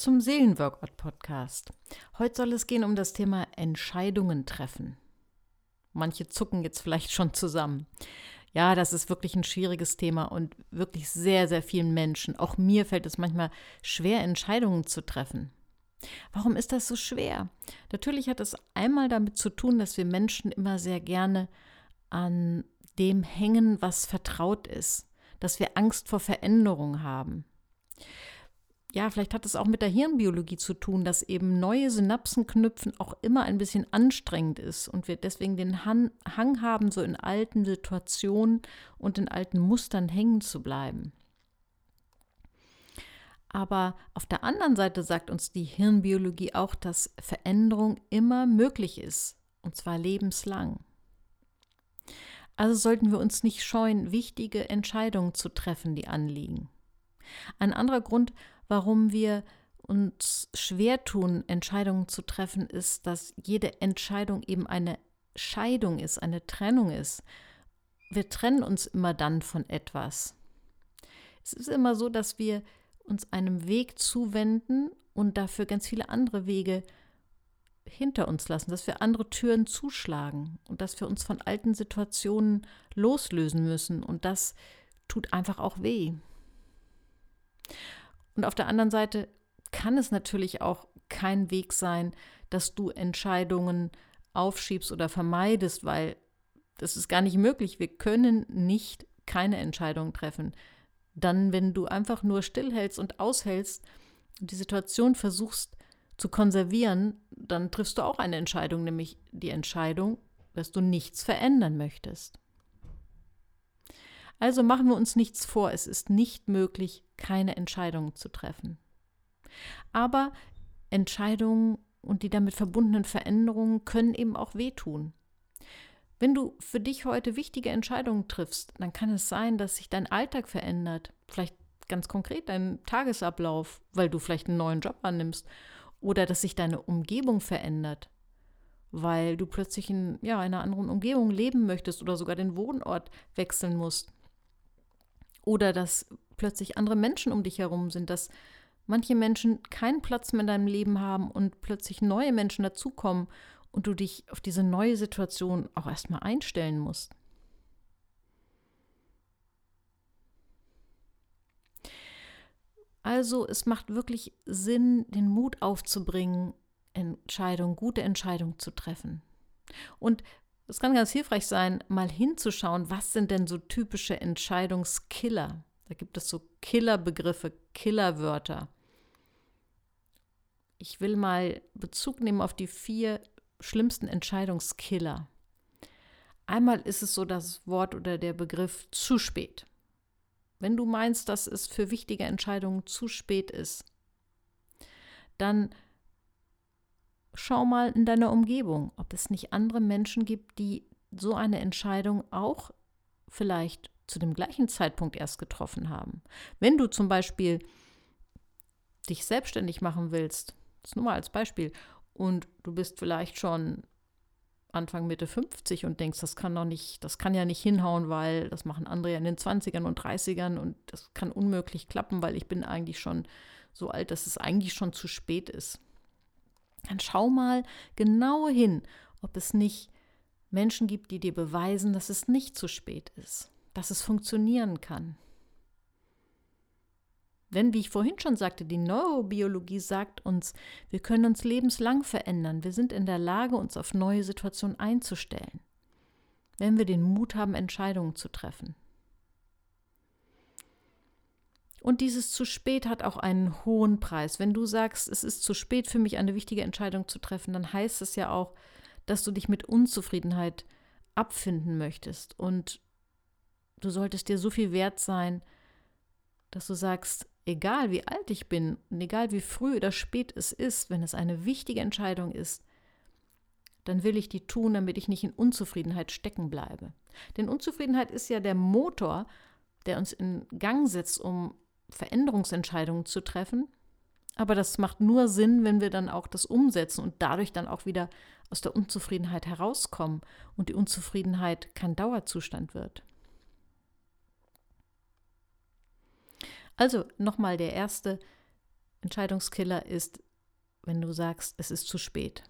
zum Seelenworkout Podcast. Heute soll es gehen um das Thema Entscheidungen treffen. Manche zucken jetzt vielleicht schon zusammen. Ja, das ist wirklich ein schwieriges Thema und wirklich sehr, sehr vielen Menschen, auch mir fällt es manchmal schwer, Entscheidungen zu treffen. Warum ist das so schwer? Natürlich hat es einmal damit zu tun, dass wir Menschen immer sehr gerne an dem hängen, was vertraut ist, dass wir Angst vor Veränderung haben ja, vielleicht hat es auch mit der Hirnbiologie zu tun, dass eben neue Synapsen knüpfen auch immer ein bisschen anstrengend ist und wir deswegen den Hang haben, so in alten Situationen und in alten Mustern hängen zu bleiben. Aber auf der anderen Seite sagt uns die Hirnbiologie auch, dass Veränderung immer möglich ist, und zwar lebenslang. Also sollten wir uns nicht scheuen, wichtige Entscheidungen zu treffen, die anliegen. Ein anderer Grund, warum wir uns schwer tun, Entscheidungen zu treffen, ist, dass jede Entscheidung eben eine Scheidung ist, eine Trennung ist. Wir trennen uns immer dann von etwas. Es ist immer so, dass wir uns einem Weg zuwenden und dafür ganz viele andere Wege hinter uns lassen, dass wir andere Türen zuschlagen und dass wir uns von alten Situationen loslösen müssen. Und das tut einfach auch weh. Und auf der anderen Seite kann es natürlich auch kein Weg sein, dass du Entscheidungen aufschiebst oder vermeidest, weil das ist gar nicht möglich. Wir können nicht keine Entscheidung treffen. Dann, wenn du einfach nur stillhältst und aushältst und die Situation versuchst zu konservieren, dann triffst du auch eine Entscheidung, nämlich die Entscheidung, dass du nichts verändern möchtest. Also machen wir uns nichts vor, es ist nicht möglich, keine Entscheidungen zu treffen. Aber Entscheidungen und die damit verbundenen Veränderungen können eben auch wehtun. Wenn du für dich heute wichtige Entscheidungen triffst, dann kann es sein, dass sich dein Alltag verändert, vielleicht ganz konkret dein Tagesablauf, weil du vielleicht einen neuen Job annimmst, oder dass sich deine Umgebung verändert, weil du plötzlich in ja, einer anderen Umgebung leben möchtest oder sogar den Wohnort wechseln musst. Oder dass plötzlich andere Menschen um dich herum sind, dass manche Menschen keinen Platz mehr in deinem Leben haben und plötzlich neue Menschen dazukommen und du dich auf diese neue Situation auch erstmal einstellen musst. Also es macht wirklich Sinn, den Mut aufzubringen, Entscheidungen, gute Entscheidungen zu treffen. Und es kann ganz hilfreich sein, mal hinzuschauen, was sind denn so typische Entscheidungskiller? Da gibt es so Killerbegriffe, Killerwörter. Ich will mal Bezug nehmen auf die vier schlimmsten Entscheidungskiller. Einmal ist es so das Wort oder der Begriff zu spät. Wenn du meinst, dass es für wichtige Entscheidungen zu spät ist, dann schau mal in deiner Umgebung, ob es nicht andere Menschen gibt, die so eine Entscheidung auch vielleicht zu dem gleichen Zeitpunkt erst getroffen haben. Wenn du zum Beispiel dich selbstständig machen willst, das nur mal als Beispiel, und du bist vielleicht schon Anfang Mitte 50 und denkst, das kann doch nicht, das kann ja nicht hinhauen, weil das machen andere ja in den 20ern und 30ern und das kann unmöglich klappen, weil ich bin eigentlich schon so alt, dass es eigentlich schon zu spät ist dann schau mal genau hin, ob es nicht Menschen gibt, die dir beweisen, dass es nicht zu spät ist, dass es funktionieren kann. Denn, wie ich vorhin schon sagte, die Neurobiologie sagt uns, wir können uns lebenslang verändern. Wir sind in der Lage, uns auf neue Situationen einzustellen, wenn wir den Mut haben, Entscheidungen zu treffen. Und dieses zu spät hat auch einen hohen Preis. Wenn du sagst, es ist zu spät für mich, eine wichtige Entscheidung zu treffen, dann heißt es ja auch, dass du dich mit Unzufriedenheit abfinden möchtest. Und du solltest dir so viel wert sein, dass du sagst, egal wie alt ich bin und egal wie früh oder spät es ist, wenn es eine wichtige Entscheidung ist, dann will ich die tun, damit ich nicht in Unzufriedenheit stecken bleibe. Denn Unzufriedenheit ist ja der Motor, der uns in Gang setzt, um Veränderungsentscheidungen zu treffen. Aber das macht nur Sinn, wenn wir dann auch das umsetzen und dadurch dann auch wieder aus der Unzufriedenheit herauskommen und die Unzufriedenheit kein Dauerzustand wird. Also nochmal der erste Entscheidungskiller ist, wenn du sagst, es ist zu spät.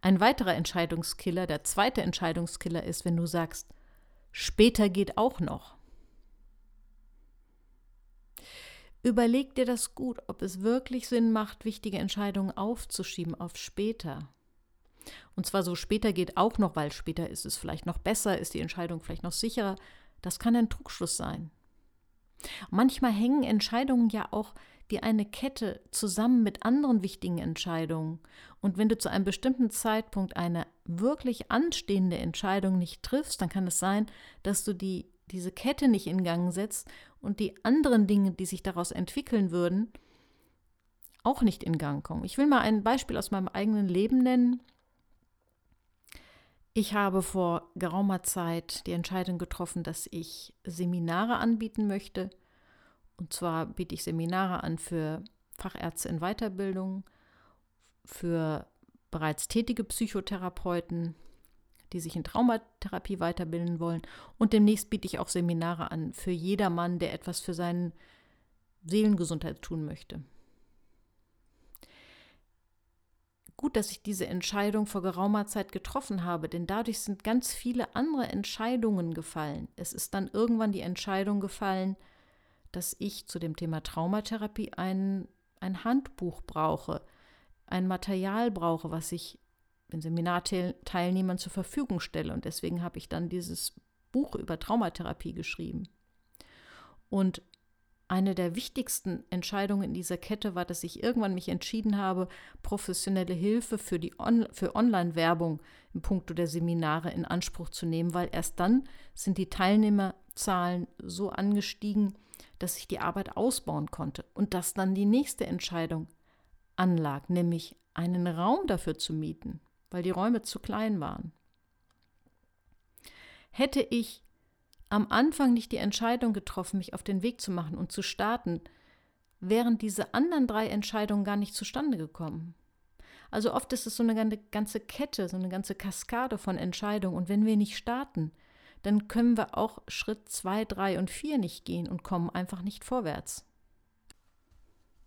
Ein weiterer Entscheidungskiller, der zweite Entscheidungskiller ist, wenn du sagst, später geht auch noch. Überleg dir das gut, ob es wirklich Sinn macht, wichtige Entscheidungen aufzuschieben auf später. Und zwar so später geht auch noch, weil später ist es vielleicht noch besser, ist die Entscheidung vielleicht noch sicherer. Das kann ein Trugschluss sein. Manchmal hängen Entscheidungen ja auch wie eine Kette zusammen mit anderen wichtigen Entscheidungen. Und wenn du zu einem bestimmten Zeitpunkt eine wirklich anstehende Entscheidung nicht triffst, dann kann es sein, dass du die, diese Kette nicht in Gang setzt und die anderen Dinge, die sich daraus entwickeln würden, auch nicht in Gang kommen. Ich will mal ein Beispiel aus meinem eigenen Leben nennen. Ich habe vor geraumer Zeit die Entscheidung getroffen, dass ich Seminare anbieten möchte. Und zwar biete ich Seminare an für Fachärzte in Weiterbildung, für bereits tätige Psychotherapeuten, die sich in Traumatherapie weiterbilden wollen. Und demnächst biete ich auch Seminare an für jedermann, der etwas für seine Seelengesundheit tun möchte. gut, dass ich diese Entscheidung vor geraumer Zeit getroffen habe, denn dadurch sind ganz viele andere Entscheidungen gefallen. Es ist dann irgendwann die Entscheidung gefallen, dass ich zu dem Thema Traumatherapie ein, ein Handbuch brauche, ein Material brauche, was ich den Seminarteilnehmern zur Verfügung stelle. Und deswegen habe ich dann dieses Buch über Traumatherapie geschrieben. Und eine der wichtigsten Entscheidungen in dieser Kette war, dass ich irgendwann mich entschieden habe, professionelle Hilfe für, On für Online-Werbung im Punkto der Seminare in Anspruch zu nehmen, weil erst dann sind die Teilnehmerzahlen so angestiegen, dass ich die Arbeit ausbauen konnte und dass dann die nächste Entscheidung anlag, nämlich einen Raum dafür zu mieten, weil die Räume zu klein waren. Hätte ich am Anfang nicht die Entscheidung getroffen, mich auf den Weg zu machen und zu starten, wären diese anderen drei Entscheidungen gar nicht zustande gekommen. Also oft ist es so eine ganze Kette, so eine ganze Kaskade von Entscheidungen. Und wenn wir nicht starten, dann können wir auch Schritt zwei, drei und vier nicht gehen und kommen einfach nicht vorwärts.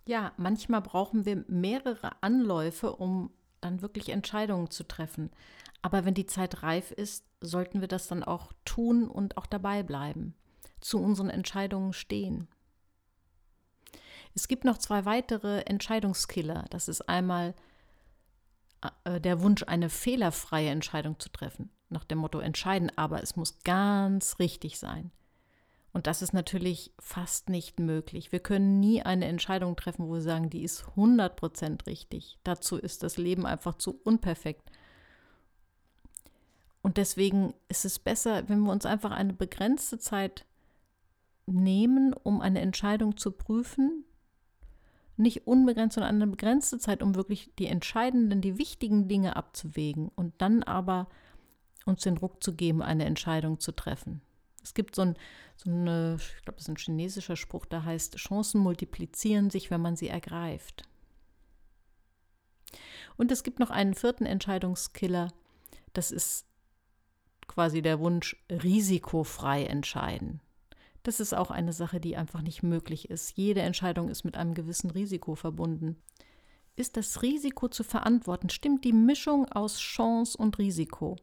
Ja, manchmal brauchen wir mehrere Anläufe, um dann wirklich Entscheidungen zu treffen. Aber wenn die Zeit reif ist, sollten wir das dann auch tun und auch dabei bleiben, zu unseren Entscheidungen stehen. Es gibt noch zwei weitere Entscheidungskiller. Das ist einmal äh, der Wunsch, eine fehlerfreie Entscheidung zu treffen. Nach dem Motto entscheiden, aber es muss ganz richtig sein. Und das ist natürlich fast nicht möglich. Wir können nie eine Entscheidung treffen, wo wir sagen, die ist 100% richtig. Dazu ist das Leben einfach zu unperfekt. Und deswegen ist es besser, wenn wir uns einfach eine begrenzte Zeit nehmen, um eine Entscheidung zu prüfen. Nicht unbegrenzt, sondern eine begrenzte Zeit, um wirklich die entscheidenden, die wichtigen Dinge abzuwägen und dann aber uns den Ruck zu geben, eine Entscheidung zu treffen. Es gibt so, ein, so eine, ich glaube, das ist ein chinesischer Spruch, der heißt, Chancen multiplizieren sich, wenn man sie ergreift. Und es gibt noch einen vierten Entscheidungskiller, das ist quasi der Wunsch, risikofrei entscheiden. Das ist auch eine Sache, die einfach nicht möglich ist. Jede Entscheidung ist mit einem gewissen Risiko verbunden. Ist das Risiko zu verantworten? Stimmt die Mischung aus Chance und Risiko?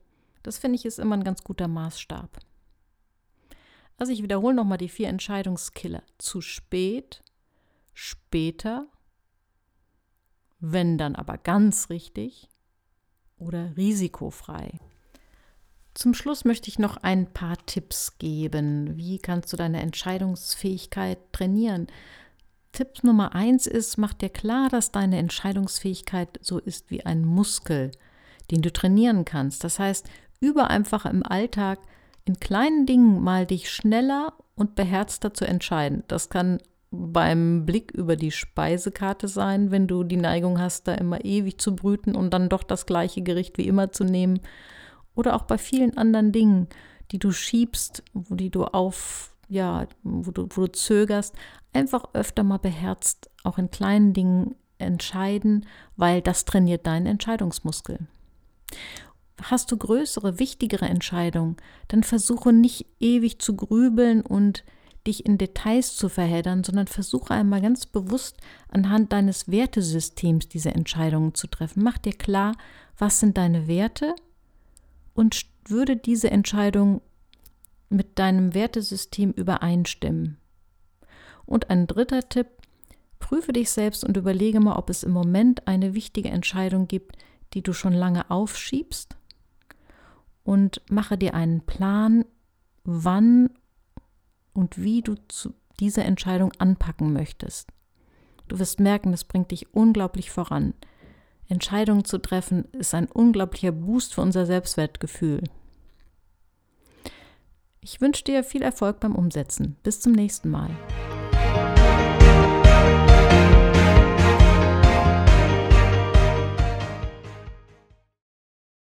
Das finde ich ist immer ein ganz guter Maßstab. Also ich wiederhole nochmal die vier Entscheidungskiller. Zu spät, später, wenn dann aber ganz richtig oder risikofrei. Zum Schluss möchte ich noch ein paar Tipps geben. Wie kannst du deine Entscheidungsfähigkeit trainieren? Tipp Nummer eins ist, mach dir klar, dass deine Entscheidungsfähigkeit so ist wie ein Muskel, den du trainieren kannst. Das heißt, übe einfach im Alltag in kleinen Dingen mal dich schneller und beherzter zu entscheiden. Das kann beim Blick über die Speisekarte sein, wenn du die Neigung hast, da immer ewig zu brüten und dann doch das gleiche Gericht wie immer zu nehmen oder auch bei vielen anderen Dingen, die du schiebst, wo die du auf, ja, wo du, wo du zögerst, einfach öfter mal beherzt, auch in kleinen Dingen entscheiden, weil das trainiert deinen Entscheidungsmuskel. Hast du größere, wichtigere Entscheidungen, dann versuche nicht ewig zu grübeln und dich in Details zu verheddern, sondern versuche einmal ganz bewusst anhand deines Wertesystems diese Entscheidungen zu treffen. Mach dir klar, was sind deine Werte und würde diese Entscheidung mit deinem Wertesystem übereinstimmen. Und ein dritter Tipp, prüfe dich selbst und überlege mal, ob es im Moment eine wichtige Entscheidung gibt, die du schon lange aufschiebst und mache dir einen Plan, wann und wie du zu dieser Entscheidung anpacken möchtest. Du wirst merken, das bringt dich unglaublich voran. Entscheidungen zu treffen ist ein unglaublicher Boost für unser Selbstwertgefühl. Ich wünsche dir viel Erfolg beim Umsetzen. Bis zum nächsten Mal.